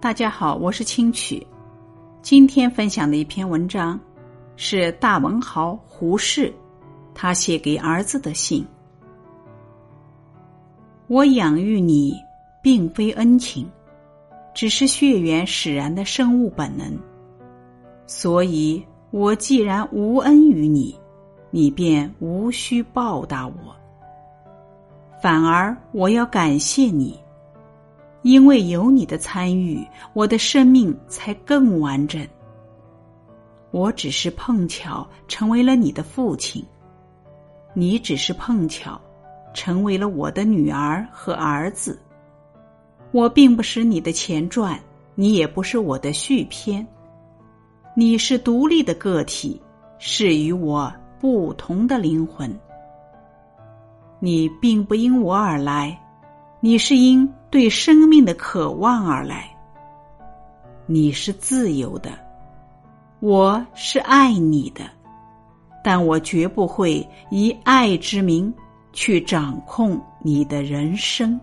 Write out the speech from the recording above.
大家好，我是清曲。今天分享的一篇文章是大文豪胡适他写给儿子的信。我养育你，并非恩情，只是血缘使然的生物本能。所以，我既然无恩于你，你便无需报答我。反而，我要感谢你。因为有你的参与，我的生命才更完整。我只是碰巧成为了你的父亲，你只是碰巧成为了我的女儿和儿子。我并不是你的前传，你也不是我的续篇。你是独立的个体，是与我不同的灵魂。你并不因我而来。你是因对生命的渴望而来，你是自由的，我是爱你的，但我绝不会以爱之名去掌控你的人生。